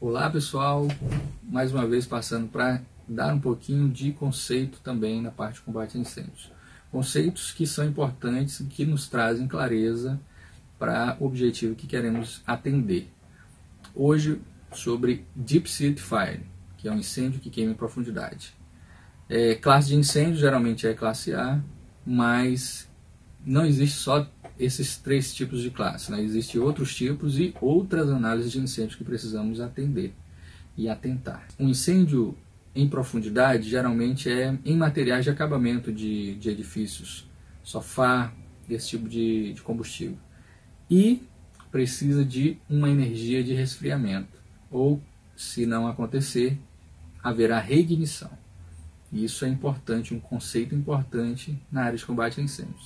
Olá pessoal, mais uma vez passando para dar um pouquinho de conceito também na parte de combate a incêndios. Conceitos que são importantes e que nos trazem clareza para o objetivo que queremos atender. Hoje sobre Deep Sea Fire, que é um incêndio que queima em profundidade. É, classe de incêndio geralmente é classe A, mas não existe só esses três tipos de classe. Né? Existem outros tipos e outras análises de incêndio que precisamos atender e atentar. Um incêndio em profundidade geralmente é em materiais de acabamento de, de edifícios, sofá, esse tipo de, de combustível. E precisa de uma energia de resfriamento. Ou, se não acontecer, haverá reignição. Isso é importante, um conceito importante na área de combate a incêndios.